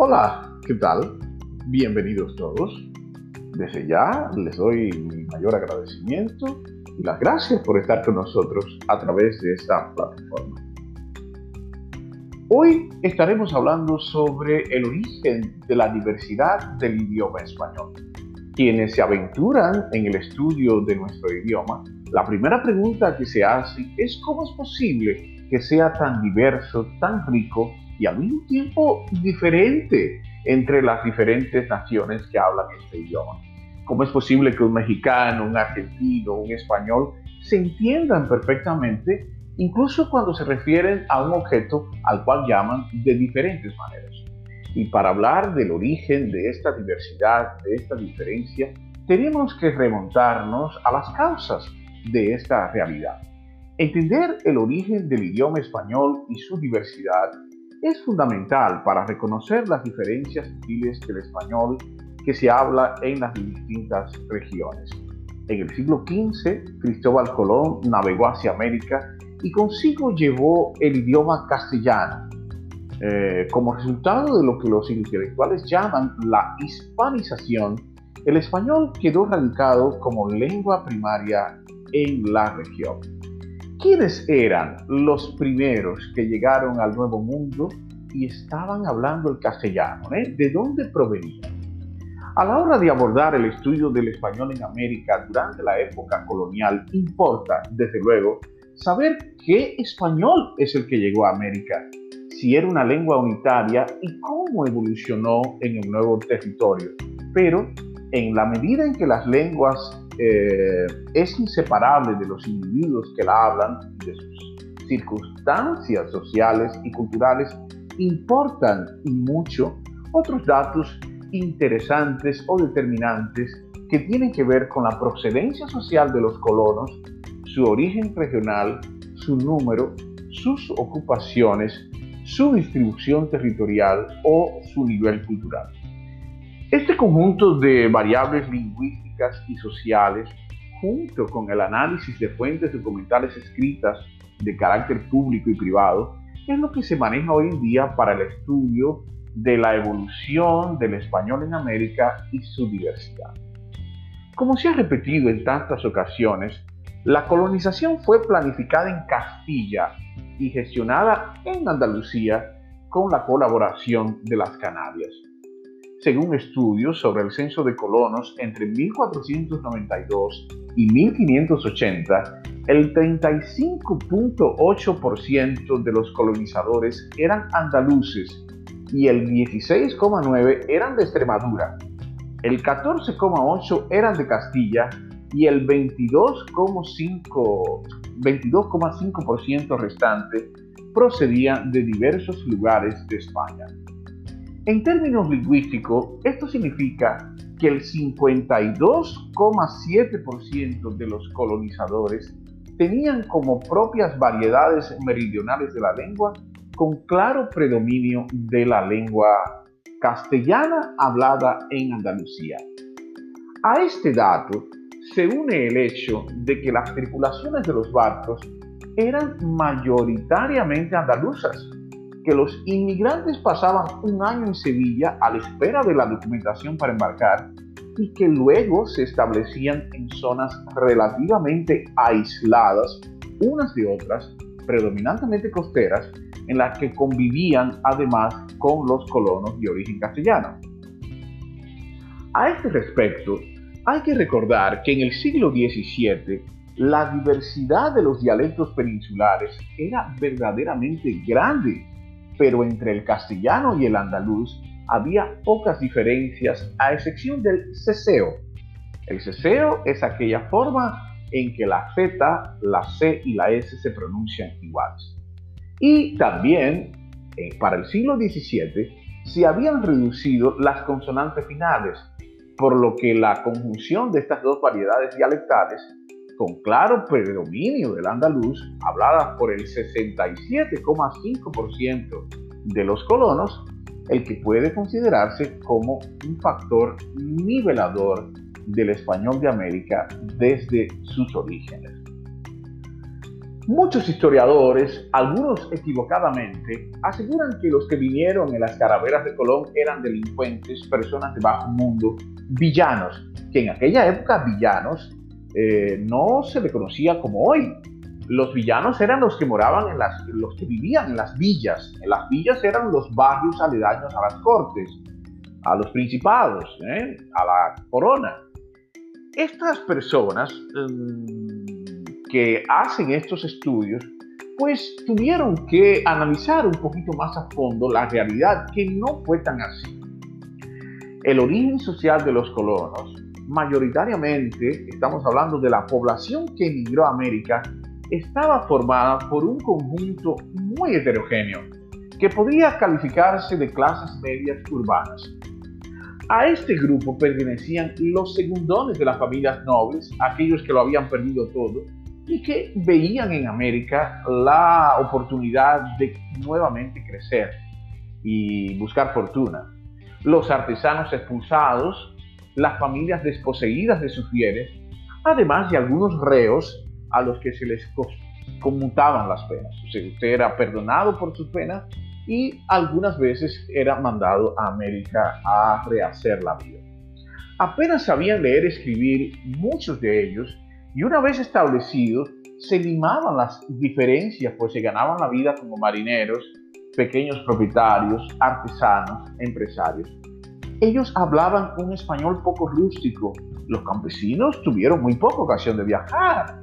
Hola, ¿qué tal? Bienvenidos todos. Desde ya les doy mi mayor agradecimiento y las gracias por estar con nosotros a través de esta plataforma. Hoy estaremos hablando sobre el origen de la diversidad del idioma español. Quienes se aventuran en el estudio de nuestro idioma, la primera pregunta que se hace es cómo es posible que sea tan diverso, tan rico y al mismo tiempo diferente entre las diferentes naciones que hablan este idioma. ¿Cómo es posible que un mexicano, un argentino, un español se entiendan perfectamente, incluso cuando se refieren a un objeto al cual llaman de diferentes maneras? Y para hablar del origen de esta diversidad, de esta diferencia, tenemos que remontarnos a las causas de esta realidad. Entender el origen del idioma español y su diversidad es fundamental para reconocer las diferencias sutiles del español que se habla en las distintas regiones. En el siglo XV, Cristóbal Colón navegó hacia América y consigo llevó el idioma castellano. Eh, como resultado de lo que los intelectuales llaman la hispanización, el español quedó radicado como lengua primaria en la región. ¿Quiénes eran los primeros que llegaron al Nuevo Mundo y estaban hablando el castellano? Eh? ¿De dónde provenían? A la hora de abordar el estudio del español en América durante la época colonial, importa, desde luego, saber qué español es el que llegó a América, si era una lengua unitaria y cómo evolucionó en el nuevo territorio. Pero en la medida en que las lenguas eh, es inseparable de los individuos que la hablan, de sus circunstancias sociales y culturales, importan y mucho otros datos interesantes o determinantes que tienen que ver con la procedencia social de los colonos, su origen regional, su número, sus ocupaciones, su distribución territorial o su nivel cultural. Este conjunto de variables lingüísticas y sociales, junto con el análisis de fuentes documentales escritas de carácter público y privado, es lo que se maneja hoy en día para el estudio de la evolución del español en América y su diversidad. Como se ha repetido en tantas ocasiones, la colonización fue planificada en Castilla y gestionada en Andalucía con la colaboración de las Canarias. Según estudios sobre el censo de colonos entre 1492 y 1580, el 35.8% de los colonizadores eran andaluces y el 16,9% eran de Extremadura, el 14,8% eran de Castilla y el 22,5% restante procedían de diversos lugares de España. En términos lingüísticos, esto significa que el 52,7% de los colonizadores tenían como propias variedades meridionales de la lengua con claro predominio de la lengua castellana hablada en Andalucía. A este dato se une el hecho de que las tripulaciones de los barcos eran mayoritariamente andaluzas que los inmigrantes pasaban un año en Sevilla a la espera de la documentación para embarcar y que luego se establecían en zonas relativamente aisladas unas de otras, predominantemente costeras, en las que convivían además con los colonos de origen castellano. A este respecto, hay que recordar que en el siglo XVII la diversidad de los dialectos peninsulares era verdaderamente grande pero entre el castellano y el andaluz había pocas diferencias a excepción del ceseo. El ceseo es aquella forma en que la Z, la C y la S se pronuncian iguales. Y también, eh, para el siglo XVII, se habían reducido las consonantes finales, por lo que la conjunción de estas dos variedades dialectales con claro predominio del andaluz, hablada por el 67,5% de los colonos, el que puede considerarse como un factor nivelador del español de América desde sus orígenes. Muchos historiadores, algunos equivocadamente, aseguran que los que vinieron en las carabelas de Colón eran delincuentes, personas de bajo mundo, villanos, que en aquella época villanos eh, no se le conocía como hoy. Los villanos eran los que moraban en las, los que vivían en las villas. Las villas eran los barrios aledaños a las cortes, a los principados, ¿eh? a la corona. Estas personas mm, que hacen estos estudios, pues tuvieron que analizar un poquito más a fondo la realidad, que no fue tan así. El origen social de los colonos, mayoritariamente, estamos hablando de la población que emigró a América, estaba formada por un conjunto muy heterogéneo, que podía calificarse de clases medias urbanas. A este grupo pertenecían los segundones de las familias nobles, aquellos que lo habían perdido todo y que veían en América la oportunidad de nuevamente crecer y buscar fortuna. Los artesanos expulsados, las familias desposeídas de sus bienes, además de algunos reos a los que se les conmutaban las penas. O sea, usted era perdonado por sus penas y algunas veces era mandado a América a rehacer la vida. Apenas sabían leer y escribir muchos de ellos y una vez establecidos se limaban las diferencias, pues se ganaban la vida como marineros, pequeños propietarios, artesanos, empresarios. Ellos hablaban un español poco rústico. Los campesinos tuvieron muy poca ocasión de viajar.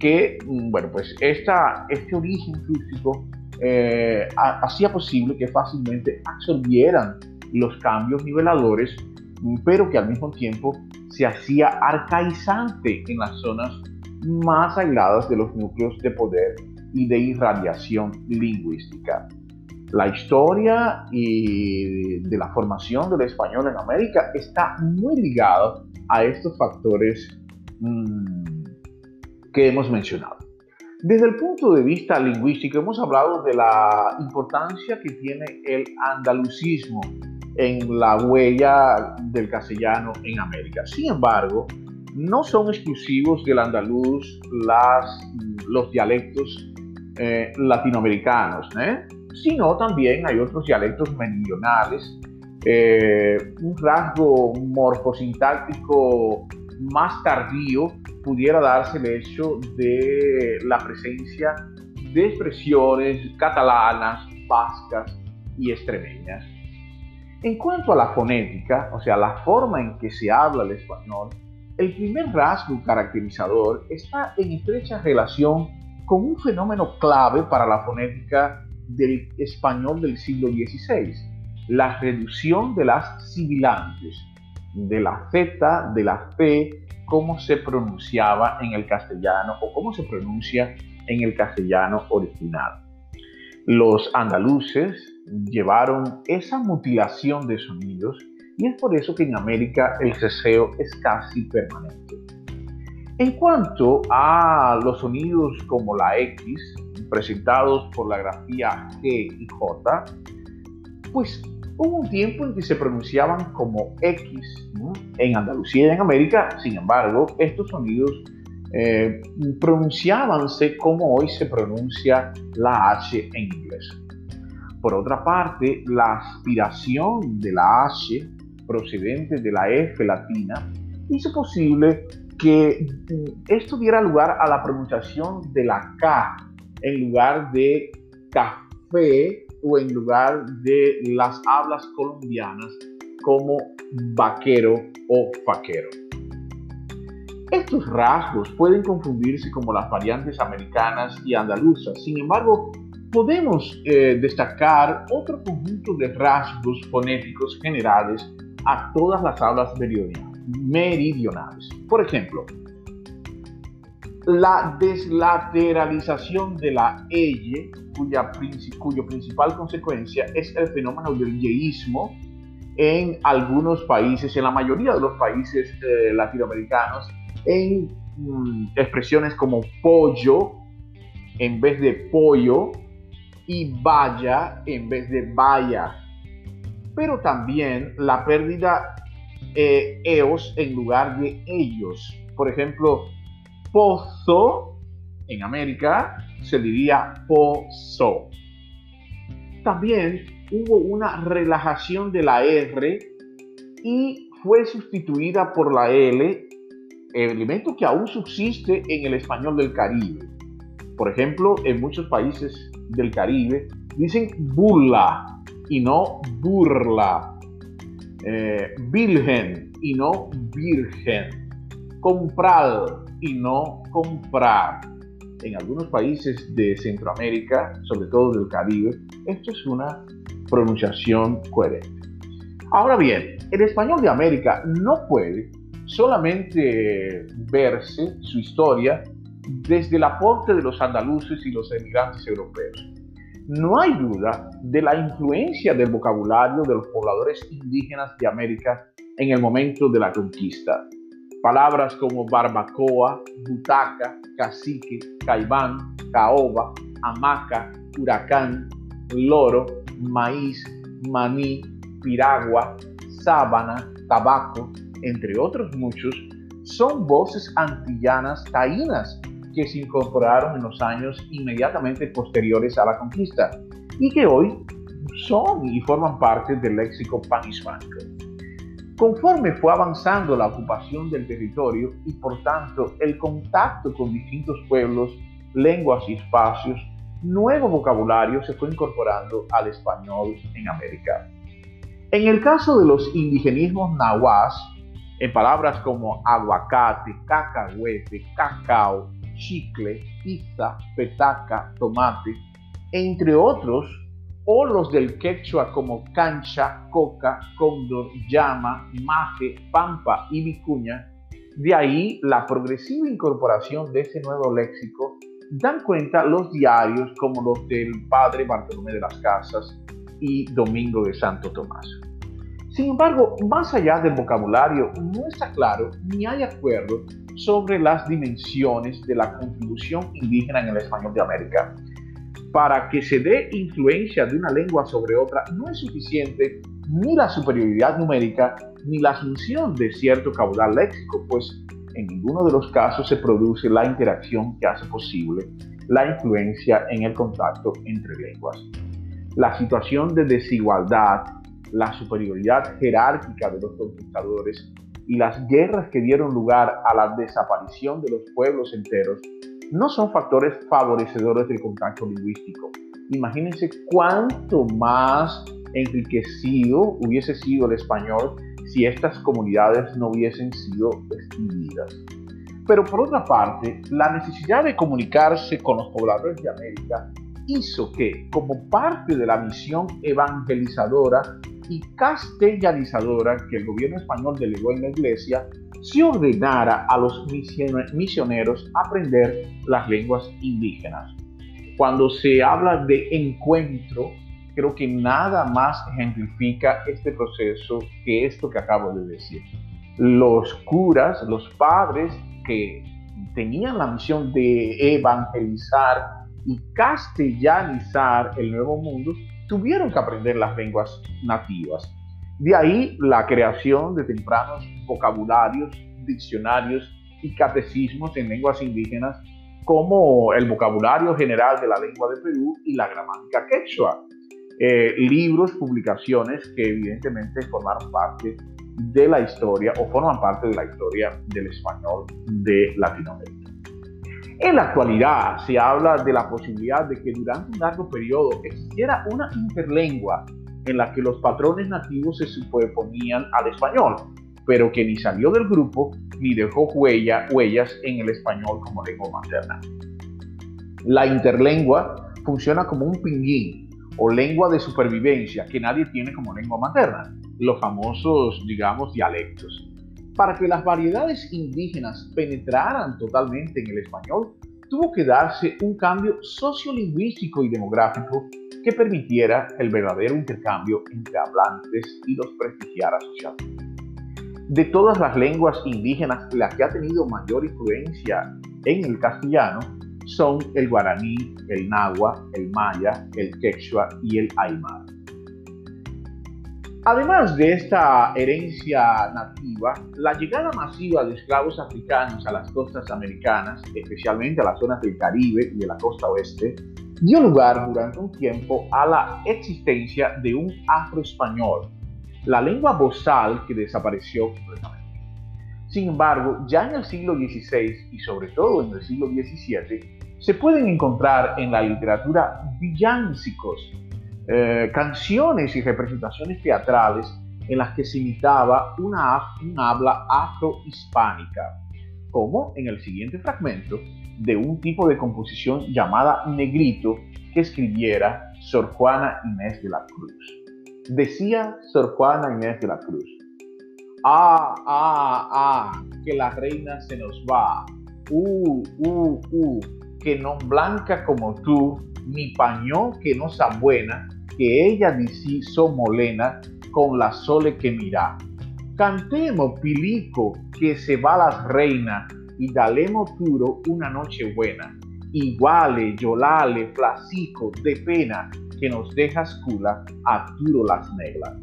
Que, mm, bueno, pues esta, este origen rústico eh, hacía posible que fácilmente absorbieran los cambios niveladores, pero que al mismo tiempo se hacía arcaizante en las zonas más aisladas de los núcleos de poder y de irradiación lingüística. La historia y de la formación del español en América está muy ligada a estos factores mmm, que hemos mencionado. Desde el punto de vista lingüístico, hemos hablado de la importancia que tiene el andalucismo en la huella del castellano en América. Sin embargo, no son exclusivos del andaluz las, los dialectos eh, latinoamericanos, ¿eh? Sino también hay otros dialectos meridionales, eh, un rasgo morfosintáctico más tardío pudiera darse el hecho de la presencia de expresiones catalanas, vascas y extremeñas. En cuanto a la fonética, o sea, la forma en que se habla el español, el primer rasgo caracterizador está en estrecha relación con un fenómeno clave para la fonética del español del siglo XVI, la reducción de las sibilantes, de la Z, de la C, cómo se pronunciaba en el castellano o cómo se pronuncia en el castellano original. Los andaluces llevaron esa mutilación de sonidos y es por eso que en América el ceseo es casi permanente. En cuanto a los sonidos como la X, presentados por la grafía G y J, pues Hubo un tiempo en que se pronunciaban como X en Andalucía y en América, sin embargo, estos sonidos eh, pronunciábanse como hoy se pronuncia la H en inglés. Por otra parte, la aspiración de la H procedente de la F latina hizo posible que mm, esto diera lugar a la pronunciación de la K en lugar de café o en lugar de las hablas colombianas como vaquero o faquero. Estos rasgos pueden confundirse como las variantes americanas y andaluzas, sin embargo, podemos eh, destacar otro conjunto de rasgos fonéticos generales a todas las hablas meridionales. Por ejemplo, la deslateralización de la EYE, cuya, cuyo principal consecuencia es el fenómeno del yeísmo en algunos países, en la mayoría de los países eh, latinoamericanos, en mm, expresiones como pollo en vez de pollo y vaya en vez de vaya. Pero también la pérdida eh, eos en lugar de ellos. Por ejemplo, pozo en América se diría pozo. También hubo una relajación de la R y fue sustituida por la L, elemento que aún subsiste en el español del Caribe. Por ejemplo, en muchos países del Caribe dicen burla y no burla, eh, virgen y no virgen, comprar y no comprar. En algunos países de Centroamérica, sobre todo del Caribe, esto es una pronunciación coherente. Ahora bien, el español de América no puede solamente verse su historia desde el aporte de los andaluces y los emigrantes europeos. No hay duda de la influencia del vocabulario de los pobladores indígenas de América en el momento de la conquista. Palabras como barbacoa, butaca, cacique, caibán, caoba, hamaca, huracán, loro, maíz, maní, piragua, sábana, tabaco, entre otros muchos, son voces antillanas taínas que se incorporaron en los años inmediatamente posteriores a la conquista y que hoy son y forman parte del léxico panhispánico. Conforme fue avanzando la ocupación del territorio y por tanto el contacto con distintos pueblos, lenguas y espacios, nuevo vocabulario se fue incorporando al español en América. En el caso de los indigenismos nahuas, en palabras como aguacate, cacahuete, cacao, chicle, pizza, petaca, tomate, entre otros, o los del quechua como cancha, coca, cóndor, llama, maje, pampa y vicuña, de ahí la progresiva incorporación de ese nuevo léxico dan cuenta los diarios como los del padre Bartolomé de las Casas y Domingo de Santo Tomás. Sin embargo, más allá del vocabulario, no está claro ni hay acuerdo sobre las dimensiones de la contribución indígena en el español de América. Para que se dé influencia de una lengua sobre otra, no es suficiente ni la superioridad numérica ni la asunción de cierto caudal léxico, pues en ninguno de los casos se produce la interacción que hace posible la influencia en el contacto entre lenguas. La situación de desigualdad, la superioridad jerárquica de los conquistadores y las guerras que dieron lugar a la desaparición de los pueblos enteros no son factores favorecedores del contacto lingüístico. Imagínense cuánto más enriquecido hubiese sido el español si estas comunidades no hubiesen sido extinguidas. Pero por otra parte, la necesidad de comunicarse con los pobladores de América hizo que, como parte de la misión evangelizadora y castellanizadora que el gobierno español delegó en la iglesia, se ordenara a los misioneros aprender las lenguas indígenas. Cuando se habla de encuentro, creo que nada más ejemplifica este proceso que esto que acabo de decir. Los curas, los padres que tenían la misión de evangelizar y castellanizar el nuevo mundo, tuvieron que aprender las lenguas nativas. De ahí la creación de tempranos vocabularios, diccionarios y catecismos en lenguas indígenas como el vocabulario general de la lengua de Perú y la gramática quechua. Eh, libros, publicaciones que evidentemente formaron parte de la historia o forman parte de la historia del español de Latinoamérica. En la actualidad se habla de la posibilidad de que durante un largo periodo existiera una interlengua en la que los patrones nativos se superponían al español, pero que ni salió del grupo ni dejó huella, huellas en el español como lengua materna. La interlengua funciona como un pinguín o lengua de supervivencia que nadie tiene como lengua materna, los famosos, digamos, dialectos. Para que las variedades indígenas penetraran totalmente en el español, tuvo que darse un cambio sociolingüístico y demográfico que permitiera el verdadero intercambio entre hablantes y los prestigiara socialmente. De todas las lenguas indígenas, la que ha tenido mayor influencia en el castellano son el guaraní, el náhuatl, el maya, el quechua y el aymara. Además de esta herencia nativa, la llegada masiva de esclavos africanos a las costas americanas, especialmente a las zonas del Caribe y de la costa oeste, dio lugar durante un tiempo a la existencia de un afroespañol, la lengua bozal que desapareció completamente. Sin embargo, ya en el siglo XVI y sobre todo en el siglo XVII, se pueden encontrar en la literatura villancicos eh, canciones y representaciones teatrales en las que se imitaba una, un habla afrohispánica, como en el siguiente fragmento de un tipo de composición llamada negrito que escribiera Sor Juana Inés de la Cruz. Decía Sor Juana Inés de la Cruz, ah, ah, ah, que la reina se nos va, uh, uh, uh, que no blanca como tú, ni pañó que no sea buena, que ella dice molena con la sole que mira. Cantemos pilico que se va las reina y dalemos puro una noche buena. Iguale, yolale, flacico, de pena que nos dejas cula a turo las negras.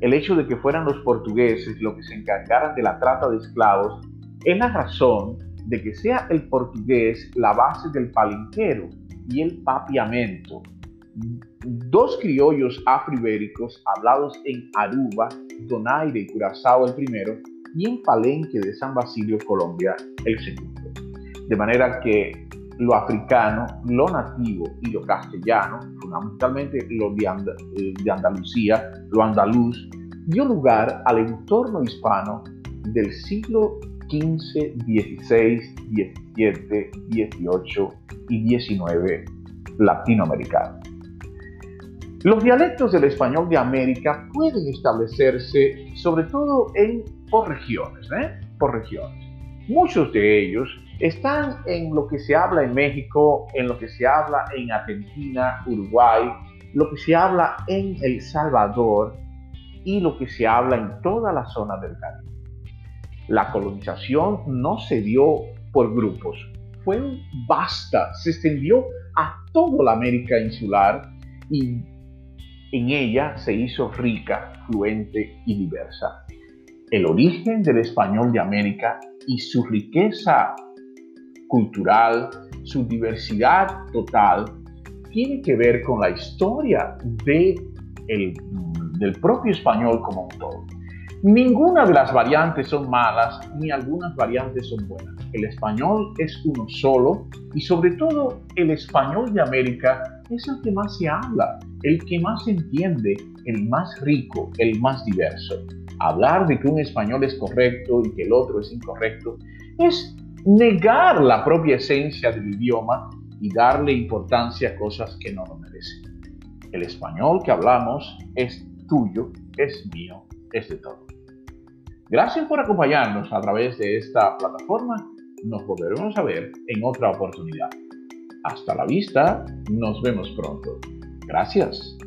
El hecho de que fueran los portugueses los que se encargaran de la trata de esclavos es la razón de que sea el portugués la base del palinquero y el papiamento, dos criollos afroibéricos hablados en Aruba, Donaire y Curazao el primero, y en Palenque de San Basilio, Colombia, el segundo. De manera que lo africano, lo nativo y lo castellano, fundamentalmente lo de Andalucía, lo andaluz, dio lugar al entorno hispano del siglo XV, XVI, XVII, XVIII y XIX latinoamericano. Los dialectos del español de América pueden establecerse sobre todo en, por regiones, ¿eh? por regiones. Muchos de ellos están en lo que se habla en México, en lo que se habla en Argentina, Uruguay, lo que se habla en El Salvador y lo que se habla en toda la zona del Caribe. La colonización no se dio por grupos, fue un basta, se extendió a toda la América insular y en ella se hizo rica, fluente y diversa. El origen del español de América y su riqueza cultural, su diversidad total, tiene que ver con la historia de del propio español como un todo. Ninguna de las variantes son malas, ni algunas variantes son buenas. El español es uno solo y sobre todo el español de América es el que más se habla, el que más se entiende, el más rico, el más diverso. Hablar de que un español es correcto y que el otro es incorrecto es negar la propia esencia del idioma y darle importancia a cosas que no lo merecen. El español que hablamos es tuyo, es mío, es de todos. Gracias por acompañarnos a través de esta plataforma. Nos volveremos a ver en otra oportunidad. Hasta la vista, nos vemos pronto. Gracias.